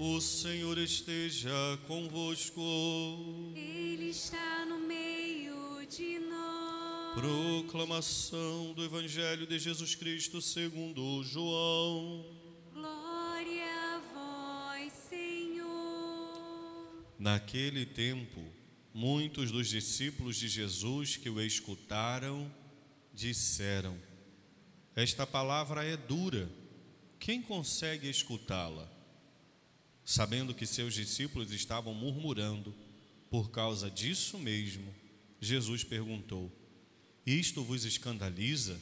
O Senhor esteja convosco. Ele está no meio de nós. Proclamação do Evangelho de Jesus Cristo segundo João. Glória a vós, Senhor. Naquele tempo, muitos dos discípulos de Jesus que o escutaram disseram: Esta palavra é dura, quem consegue escutá-la? Sabendo que seus discípulos estavam murmurando por causa disso mesmo, Jesus perguntou: Isto vos escandaliza?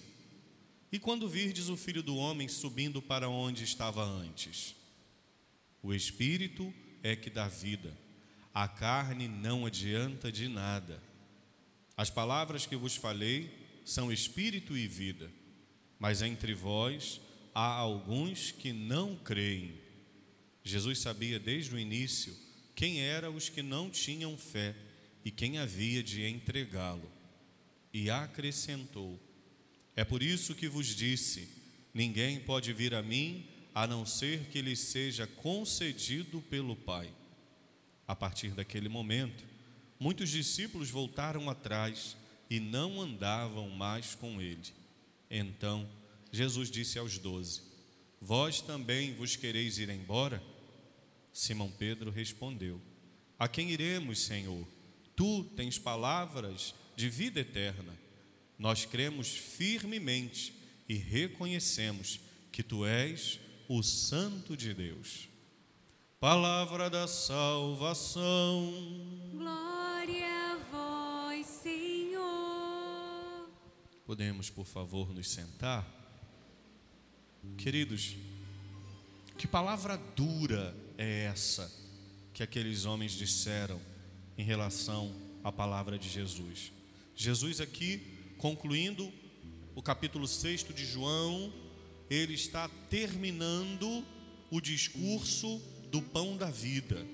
E quando virdes o filho do homem subindo para onde estava antes? O espírito é que dá vida, a carne não adianta de nada. As palavras que vos falei são espírito e vida, mas entre vós há alguns que não creem. Jesus sabia desde o início quem eram os que não tinham fé e quem havia de entregá-lo. E acrescentou: É por isso que vos disse: ninguém pode vir a mim a não ser que lhe seja concedido pelo Pai. A partir daquele momento, muitos discípulos voltaram atrás e não andavam mais com ele. Então, Jesus disse aos doze: Vós também vos quereis ir embora? Simão Pedro respondeu: A quem iremos, Senhor? Tu tens palavras de vida eterna. Nós cremos firmemente e reconhecemos que tu és o Santo de Deus. Palavra da salvação. Glória a vós, Senhor. Podemos, por favor, nos sentar? Queridos, que palavra dura é essa que aqueles homens disseram em relação à palavra de Jesus? Jesus, aqui, concluindo o capítulo 6 de João, ele está terminando o discurso do pão da vida.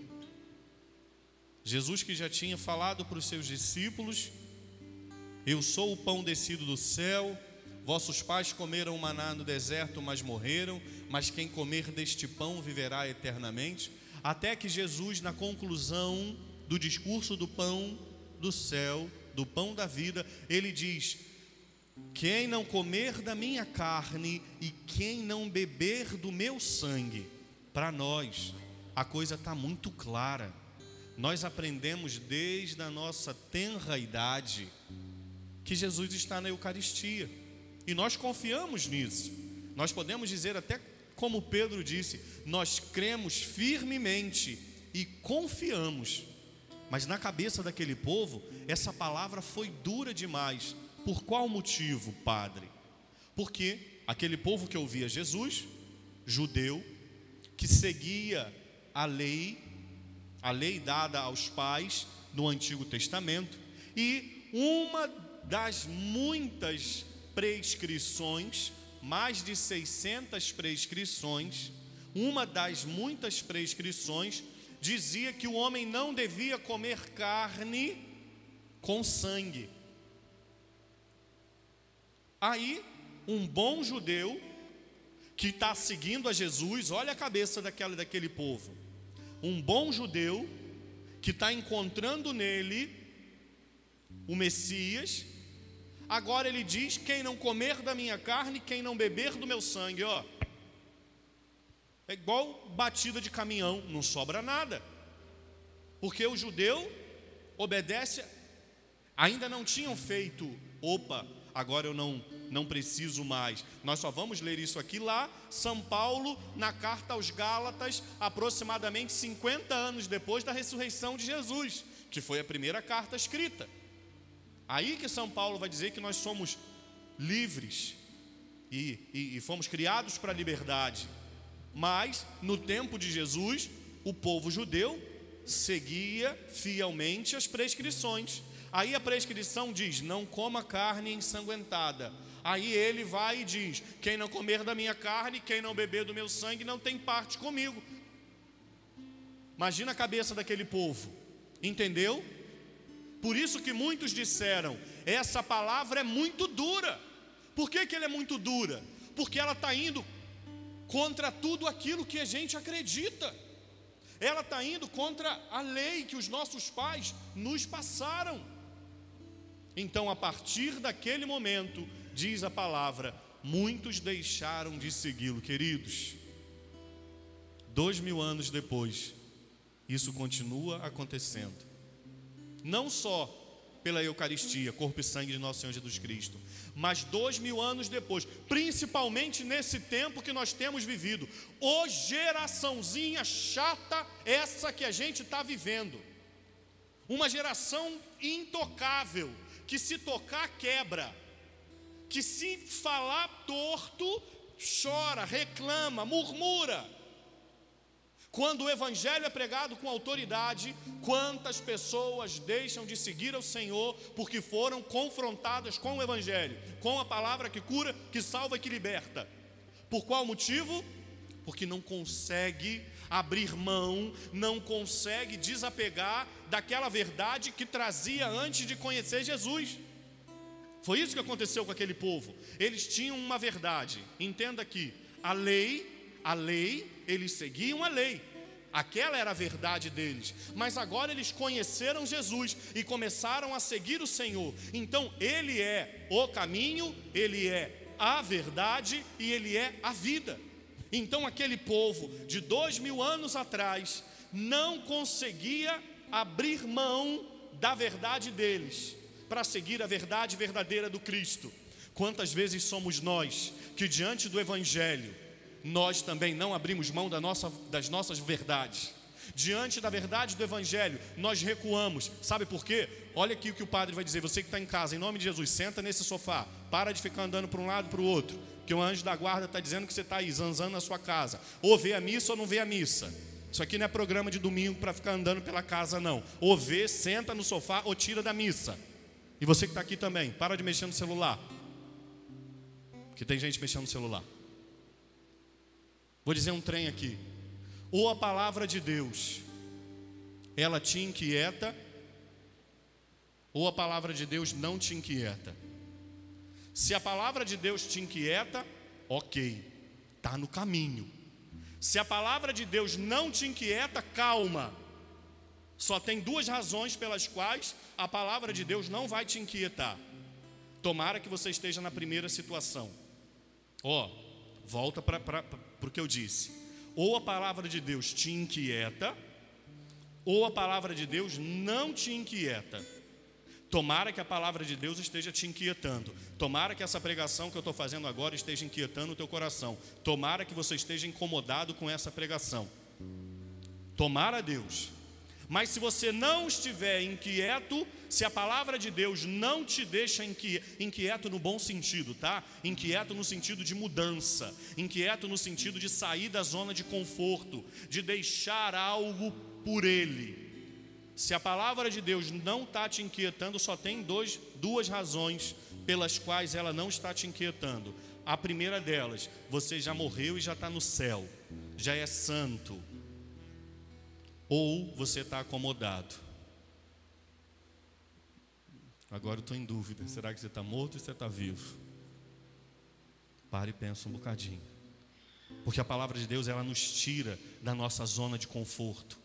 Jesus, que já tinha falado para os seus discípulos: Eu sou o pão descido do céu. Vossos pais comeram maná no deserto, mas morreram, mas quem comer deste pão viverá eternamente. Até que Jesus, na conclusão do discurso do pão do céu, do pão da vida, ele diz: Quem não comer da minha carne e quem não beber do meu sangue, para nós a coisa está muito clara. Nós aprendemos desde a nossa tenra idade que Jesus está na Eucaristia. E nós confiamos nisso. Nós podemos dizer, até como Pedro disse, nós cremos firmemente e confiamos. Mas na cabeça daquele povo, essa palavra foi dura demais. Por qual motivo, Padre? Porque aquele povo que ouvia Jesus, judeu, que seguia a lei, a lei dada aos pais no Antigo Testamento, e uma das muitas prescrições, mais de 600 prescrições, uma das muitas prescrições dizia que o homem não devia comer carne com sangue. Aí, um bom judeu que está seguindo a Jesus, olha a cabeça daquela, daquele povo. Um bom judeu que está encontrando nele o Messias, Agora ele diz: quem não comer da minha carne, quem não beber do meu sangue, ó. É igual batida de caminhão, não sobra nada. Porque o judeu obedece, ainda não tinham feito, opa, agora eu não não preciso mais. Nós só vamos ler isso aqui lá, São Paulo, na carta aos Gálatas, aproximadamente 50 anos depois da ressurreição de Jesus, que foi a primeira carta escrita. Aí que São Paulo vai dizer que nós somos livres e, e, e fomos criados para a liberdade. Mas, no tempo de Jesus, o povo judeu seguia fielmente as prescrições. Aí a prescrição diz: não coma carne ensanguentada. Aí ele vai e diz: quem não comer da minha carne, quem não beber do meu sangue, não tem parte comigo. Imagina a cabeça daquele povo, entendeu? Por isso que muitos disseram: essa palavra é muito dura. Por que, que ela é muito dura? Porque ela está indo contra tudo aquilo que a gente acredita. ela está indo contra a lei que os nossos pais nos passaram. Então, a partir daquele momento, diz a palavra, muitos deixaram de segui-lo, queridos. Dois mil anos depois, isso continua acontecendo. Não só pela Eucaristia, corpo e sangue de nosso Senhor Jesus Cristo, mas dois mil anos depois, principalmente nesse tempo que nós temos vivido, ô geraçãozinha chata, essa que a gente está vivendo, uma geração intocável, que se tocar quebra, que se falar torto, chora, reclama, murmura. Quando o evangelho é pregado com autoridade, quantas pessoas deixam de seguir ao Senhor porque foram confrontadas com o evangelho, com a palavra que cura, que salva e que liberta? Por qual motivo? Porque não consegue abrir mão, não consegue desapegar daquela verdade que trazia antes de conhecer Jesus. Foi isso que aconteceu com aquele povo. Eles tinham uma verdade. Entenda aqui, a lei a lei, eles seguiam a lei. Aquela era a verdade deles. Mas agora eles conheceram Jesus e começaram a seguir o Senhor. Então, Ele é o caminho, Ele é a verdade e Ele é a vida. Então, aquele povo de dois mil anos atrás não conseguia abrir mão da verdade deles para seguir a verdade verdadeira do Cristo. Quantas vezes somos nós que, diante do Evangelho, nós também não abrimos mão da nossa, das nossas verdades. Diante da verdade do Evangelho, nós recuamos. Sabe por quê? Olha aqui o que o padre vai dizer. Você que está em casa, em nome de Jesus, senta nesse sofá. Para de ficar andando para um lado para o outro. Que o anjo da guarda está dizendo que você está aí, zanzando na sua casa. Ou vê a missa ou não vê a missa. Isso aqui não é programa de domingo para ficar andando pela casa, não. Ou vê, senta no sofá ou tira da missa. E você que está aqui também, para de mexer no celular. Porque tem gente mexendo no celular. Vou dizer um trem aqui. Ou a palavra de Deus, ela te inquieta, ou a palavra de Deus não te inquieta. Se a palavra de Deus te inquieta, ok, está no caminho. Se a palavra de Deus não te inquieta, calma. Só tem duas razões pelas quais a palavra de Deus não vai te inquietar. Tomara que você esteja na primeira situação. Ó, oh, volta para porque eu disse: ou a palavra de Deus te inquieta, ou a palavra de Deus não te inquieta. Tomara que a palavra de Deus esteja te inquietando. Tomara que essa pregação que eu estou fazendo agora esteja inquietando o teu coração. Tomara que você esteja incomodado com essa pregação. Tomara Deus. Mas se você não estiver inquieto, se a palavra de Deus não te deixa inquieto no bom sentido, tá? Inquieto no sentido de mudança, inquieto no sentido de sair da zona de conforto, de deixar algo por Ele. Se a palavra de Deus não está te inquietando, só tem dois, duas razões pelas quais ela não está te inquietando. A primeira delas, você já morreu e já está no céu, já é santo ou você está acomodado. Agora eu estou em dúvida: será que você está morto ou você está vivo? Pare e pensa um bocadinho. Porque a palavra de Deus ela nos tira da nossa zona de conforto.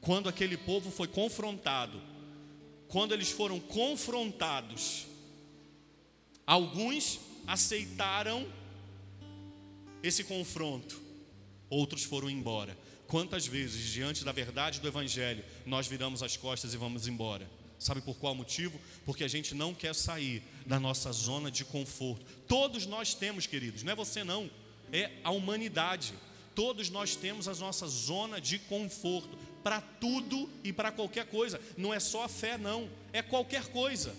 Quando aquele povo foi confrontado, quando eles foram confrontados, alguns aceitaram esse confronto, outros foram embora. Quantas vezes, diante da verdade do Evangelho, nós viramos as costas e vamos embora? Sabe por qual motivo? Porque a gente não quer sair da nossa zona de conforto. Todos nós temos, queridos, não é você não, é a humanidade. Todos nós temos a nossa zona de conforto para tudo e para qualquer coisa. Não é só a fé, não, é qualquer coisa.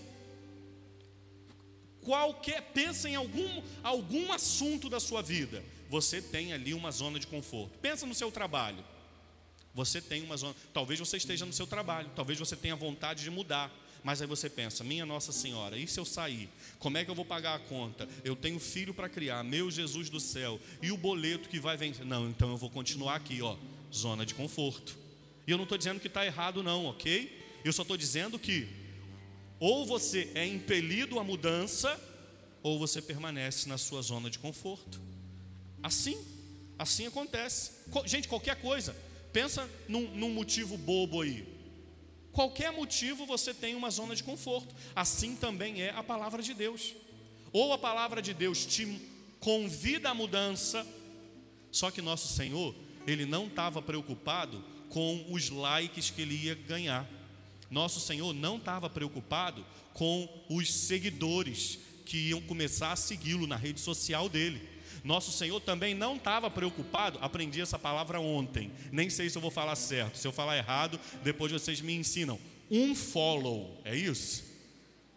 Qualquer, pensa em algum, algum assunto da sua vida você tem ali uma zona de conforto. Pensa no seu trabalho. Você tem uma zona. Talvez você esteja no seu trabalho, talvez você tenha vontade de mudar. Mas aí você pensa, minha Nossa Senhora, e se eu sair? Como é que eu vou pagar a conta? Eu tenho filho para criar, meu Jesus do céu, e o boleto que vai vencer? Não, então eu vou continuar aqui, ó, zona de conforto. E eu não estou dizendo que está errado, não, ok? Eu só estou dizendo que ou você é impelido à mudança, ou você permanece na sua zona de conforto. Assim, assim acontece. Gente, qualquer coisa. pensa num, num motivo bobo aí. Qualquer motivo você tem uma zona de conforto. Assim também é a palavra de Deus. Ou a palavra de Deus te convida à mudança, só que nosso Senhor, ele não estava preocupado com os likes que ele ia ganhar. Nosso Senhor não estava preocupado com os seguidores que iam começar a segui-lo na rede social dele. Nosso Senhor também não estava preocupado, aprendi essa palavra ontem, nem sei se eu vou falar certo, se eu falar errado, depois vocês me ensinam. Um follow, é isso?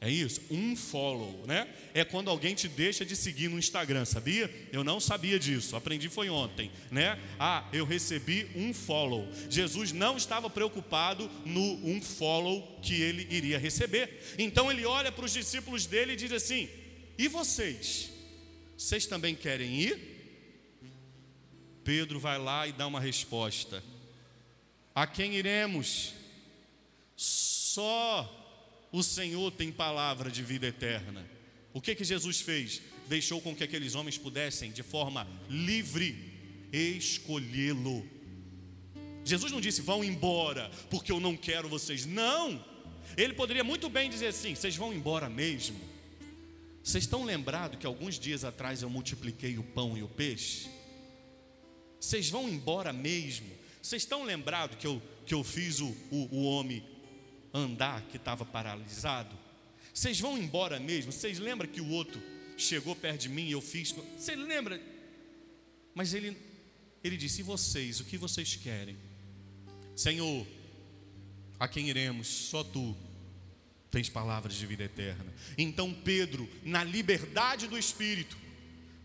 É isso? Um follow, né? É quando alguém te deixa de seguir no Instagram, sabia? Eu não sabia disso, aprendi foi ontem, né? Ah, eu recebi um follow. Jesus não estava preocupado no um follow que ele iria receber. Então ele olha para os discípulos dele e diz assim: E vocês? Vocês também querem ir? Pedro vai lá e dá uma resposta: A quem iremos? Só o Senhor tem palavra de vida eterna. O que que Jesus fez? Deixou com que aqueles homens pudessem, de forma livre, escolhê-lo. Jesus não disse, vão embora, porque eu não quero vocês. Não! Ele poderia muito bem dizer assim: vocês vão embora mesmo. Vocês estão lembrados que alguns dias atrás eu multipliquei o pão e o peixe? Vocês vão embora mesmo? Vocês estão lembrados que eu, que eu fiz o, o, o homem andar que estava paralisado? Vocês vão embora mesmo? Vocês lembram que o outro chegou perto de mim e eu fiz? Você lembra? Mas ele, ele disse: E vocês, o que vocês querem? Senhor, a quem iremos? Só tu tens palavras de vida eterna. Então Pedro, na liberdade do Espírito,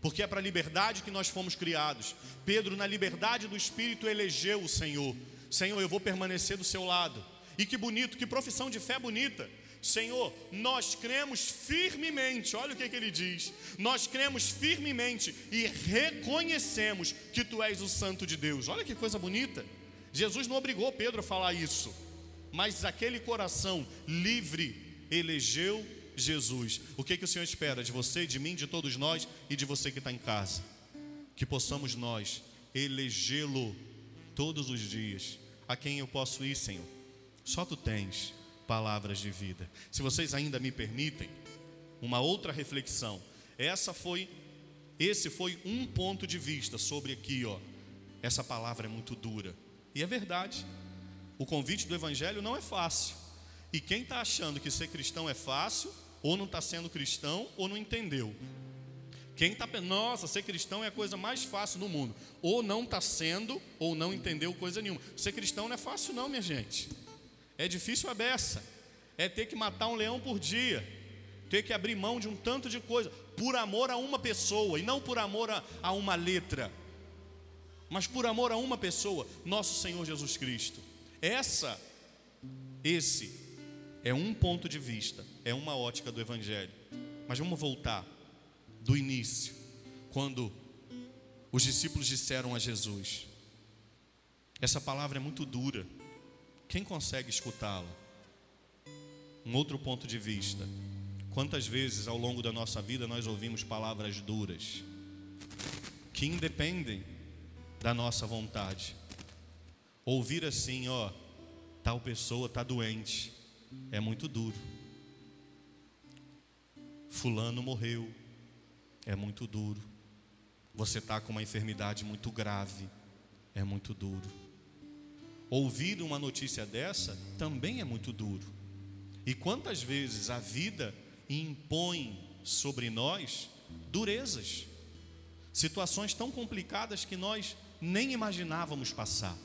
porque é para a liberdade que nós fomos criados. Pedro, na liberdade do Espírito, elegeu o Senhor. Senhor, eu vou permanecer do seu lado. E que bonito, que profissão de fé bonita. Senhor, nós cremos firmemente, olha o que, que, ele diz: nós cremos firmemente e reconhecemos que tu és o Santo de Deus. Olha que coisa bonita. Jesus não obrigou Pedro a falar isso, mas aquele coração livre elegeu Jesus. O que, que o Senhor espera de você, de mim, de todos nós e de você que está em casa? Que possamos nós elegê-lo todos os dias. A quem eu posso ir, Senhor? Só tu tens palavras de vida. Se vocês ainda me permitem, uma outra reflexão. Essa foi esse foi um ponto de vista sobre aqui, ó. Essa palavra é muito dura. E é verdade. O convite do evangelho não é fácil. E quem está achando que ser cristão é fácil, ou não está sendo cristão, ou não entendeu. Quem está pensando, nossa, ser cristão é a coisa mais fácil no mundo. Ou não está sendo, ou não entendeu coisa nenhuma. Ser cristão não é fácil, não, minha gente. É difícil a beça. É ter que matar um leão por dia. Ter que abrir mão de um tanto de coisa. Por amor a uma pessoa. E não por amor a, a uma letra. Mas por amor a uma pessoa. Nosso Senhor Jesus Cristo. Essa, esse é um ponto de vista. É uma ótica do Evangelho. Mas vamos voltar do início. Quando os discípulos disseram a Jesus: Essa palavra é muito dura. Quem consegue escutá-la? Um outro ponto de vista. Quantas vezes ao longo da nossa vida nós ouvimos palavras duras que independem da nossa vontade? Ouvir assim, ó, tal pessoa está doente, é muito duro. Fulano morreu, é muito duro. Você está com uma enfermidade muito grave, é muito duro. Ouvir uma notícia dessa também é muito duro. E quantas vezes a vida impõe sobre nós durezas, situações tão complicadas que nós nem imaginávamos passar.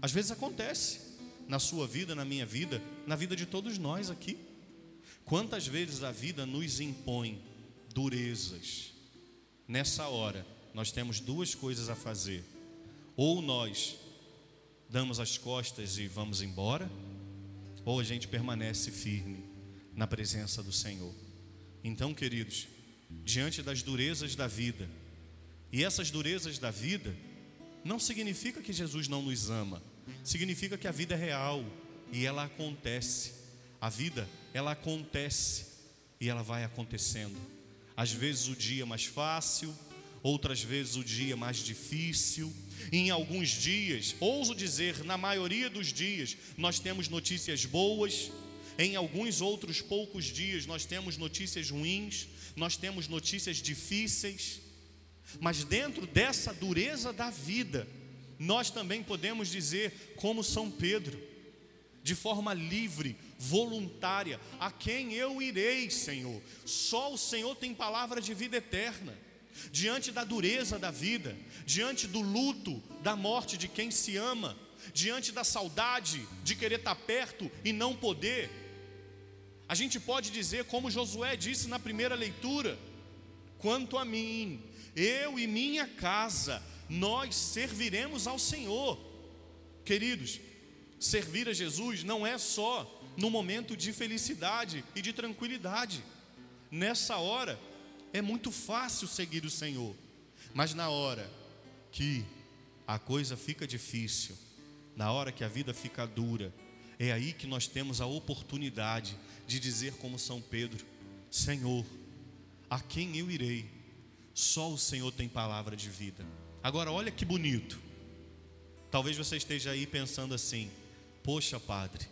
Às vezes acontece na sua vida, na minha vida, na vida de todos nós aqui. Quantas vezes a vida nos impõe durezas? Nessa hora, nós temos duas coisas a fazer. Ou nós damos as costas e vamos embora, ou a gente permanece firme na presença do Senhor. Então, queridos, diante das durezas da vida, e essas durezas da vida, não significa que Jesus não nos ama, significa que a vida é real e ela acontece. A vida, ela acontece e ela vai acontecendo. Às vezes o dia mais fácil, outras vezes o dia mais difícil. Em alguns dias, ouso dizer, na maioria dos dias, nós temos notícias boas, em alguns outros poucos dias, nós temos notícias ruins, nós temos notícias difíceis, mas dentro dessa dureza da vida, nós também podemos dizer, como São Pedro, de forma livre, voluntária: a quem eu irei, Senhor? Só o Senhor tem palavra de vida eterna. Diante da dureza da vida, diante do luto da morte de quem se ama, diante da saudade de querer estar perto e não poder, a gente pode dizer, como Josué disse na primeira leitura: quanto a mim, eu e minha casa, nós serviremos ao Senhor. Queridos, servir a Jesus não é só no momento de felicidade e de tranquilidade. Nessa hora é muito fácil seguir o Senhor, mas na hora que a coisa fica difícil, na hora que a vida fica dura, é aí que nós temos a oportunidade de dizer, como São Pedro: Senhor, a quem eu irei? Só o Senhor tem palavra de vida. Agora, olha que bonito. Talvez você esteja aí pensando assim: Poxa, Padre,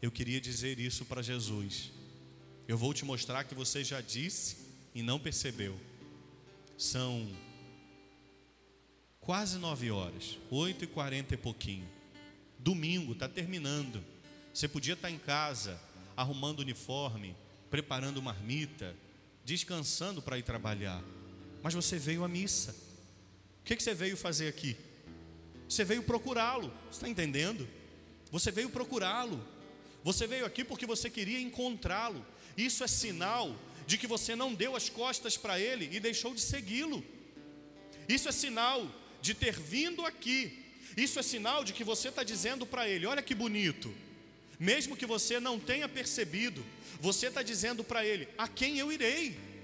eu queria dizer isso para Jesus. Eu vou te mostrar que você já disse e não percebeu. São quase nove horas, oito e quarenta e pouquinho. Domingo está terminando. Você podia estar em casa, arrumando uniforme, preparando marmita, descansando para ir trabalhar. Mas você veio à missa. O que, que você veio fazer aqui? Você veio procurá-lo, está entendendo? Você veio procurá-lo. Você veio aqui porque você queria encontrá-lo. Isso é sinal de que você não deu as costas para ele e deixou de segui-lo. Isso é sinal de ter vindo aqui. Isso é sinal de que você está dizendo para ele: olha que bonito, mesmo que você não tenha percebido, você está dizendo para ele: a quem eu irei?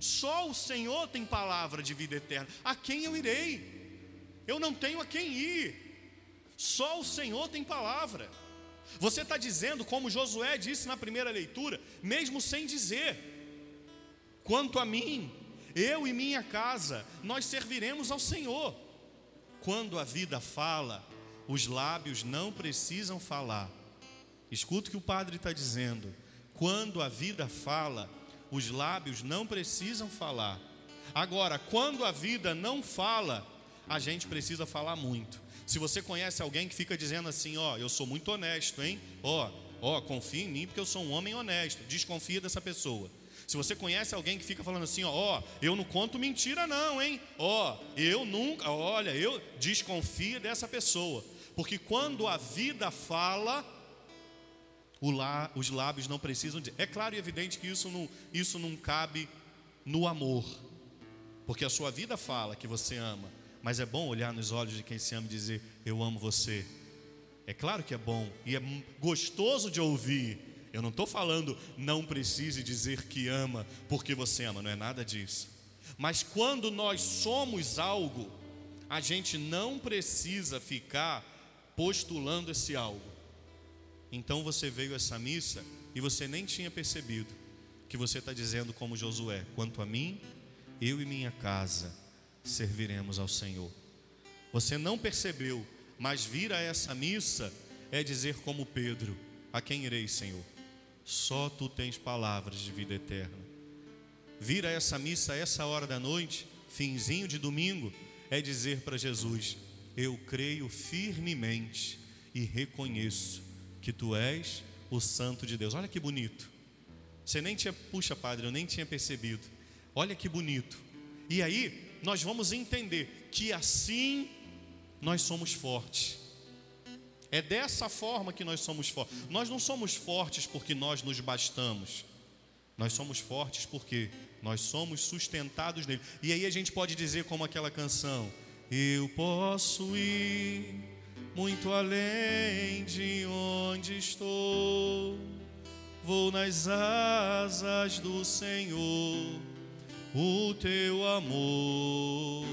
Só o Senhor tem palavra de vida eterna. A quem eu irei? Eu não tenho a quem ir. Só o Senhor tem palavra. Você está dizendo, como Josué disse na primeira leitura, mesmo sem dizer: quanto a mim, eu e minha casa, nós serviremos ao Senhor. Quando a vida fala, os lábios não precisam falar, Escuta o que o padre está dizendo. Quando a vida fala, os lábios não precisam falar. Agora, quando a vida não fala, a gente precisa falar muito. Se você conhece alguém que fica dizendo assim, ó, eu sou muito honesto, hein? Ó, ó, confia em mim porque eu sou um homem honesto. Desconfia dessa pessoa. Se você conhece alguém que fica falando assim, ó, ó, eu não conto mentira não, hein? Ó, eu nunca, olha, eu desconfia dessa pessoa. Porque quando a vida fala, lá, os lábios não precisam de. É claro e evidente que isso não, isso não cabe no amor, porque a sua vida fala que você ama, mas é bom olhar nos olhos de quem se ama e dizer: Eu amo você. É claro que é bom e é gostoso de ouvir. Eu não estou falando não precise dizer que ama porque você ama, não é nada disso. Mas quando nós somos algo, a gente não precisa ficar postulando esse algo. Então você veio a essa missa e você nem tinha percebido que você está dizendo como Josué: quanto a mim, eu e minha casa serviremos ao Senhor. Você não percebeu, mas vir a essa missa é dizer como Pedro: a quem irei, Senhor? Só tu tens palavras de vida eterna. Vir a essa missa a essa hora da noite, finzinho de domingo, é dizer para Jesus: Eu creio firmemente e reconheço que tu és o Santo de Deus. Olha que bonito. Você nem tinha, puxa, padre, eu nem tinha percebido. Olha que bonito. E aí, nós vamos entender que assim nós somos fortes. É dessa forma que nós somos fortes. Nós não somos fortes porque nós nos bastamos. Nós somos fortes porque nós somos sustentados nele. E aí a gente pode dizer como aquela canção: Eu posso ir muito além de onde estou. Vou nas asas do Senhor, o teu amor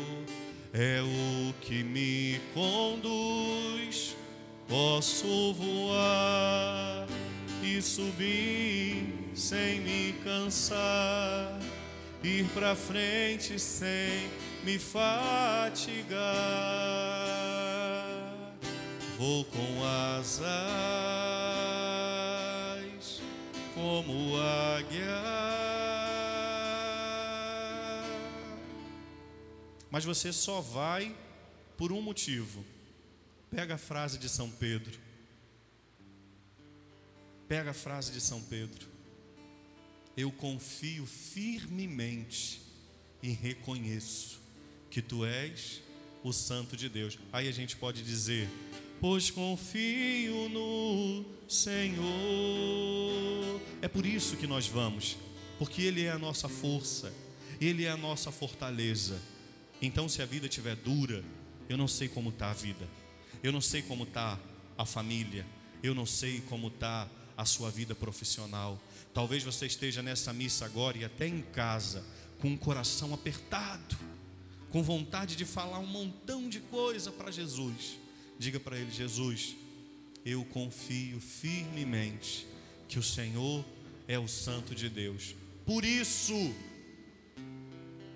é o que me conduz. Posso voar e subir sem me cansar, ir para frente sem me fatigar. Vou com asas como águia. Mas você só vai por um motivo. Pega a frase de São Pedro. Pega a frase de São Pedro. Eu confio firmemente e reconheço que tu és o Santo de Deus. Aí a gente pode dizer: Pois confio no Senhor. É por isso que nós vamos, porque Ele é a nossa força, Ele é a nossa fortaleza. Então, se a vida estiver dura, eu não sei como está a vida, eu não sei como está a família, eu não sei como está a sua vida profissional. Talvez você esteja nessa missa agora e até em casa, com o coração apertado, com vontade de falar um montão de coisa para Jesus. Diga para ele: Jesus, eu confio firmemente que o Senhor é o Santo de Deus. Por isso,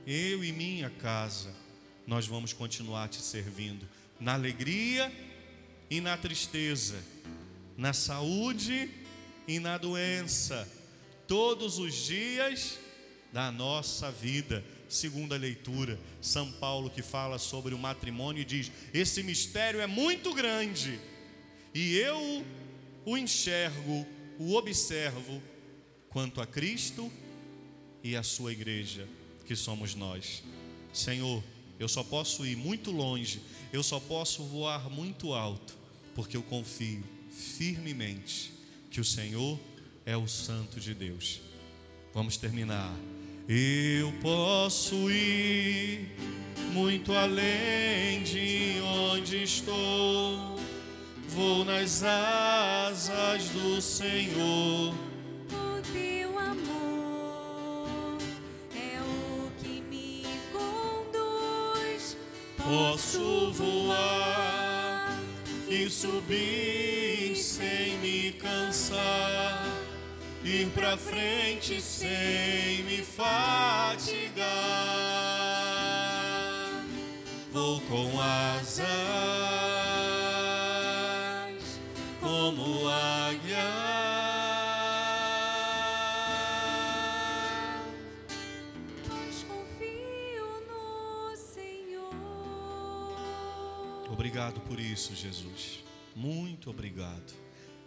eu e minha casa, nós vamos continuar te servindo na alegria e na tristeza, na saúde e na doença, todos os dias da nossa vida. Segunda leitura, São Paulo que fala sobre o matrimônio e diz: esse mistério é muito grande e eu o enxergo, o observo quanto a Cristo e a sua igreja, que somos nós. Senhor, eu só posso ir muito longe, eu só posso voar muito alto, porque eu confio firmemente que o Senhor é o Santo de Deus. Vamos terminar. Eu posso ir muito além de onde estou, vou nas asas do Senhor. O teu amor é o que me conduz. Posso voar e subir sem me cansar, ir pra frente sem me fatigar. Vou com asas como águia. Pois confio no Senhor. Obrigado por isso, Jesus. Muito obrigado.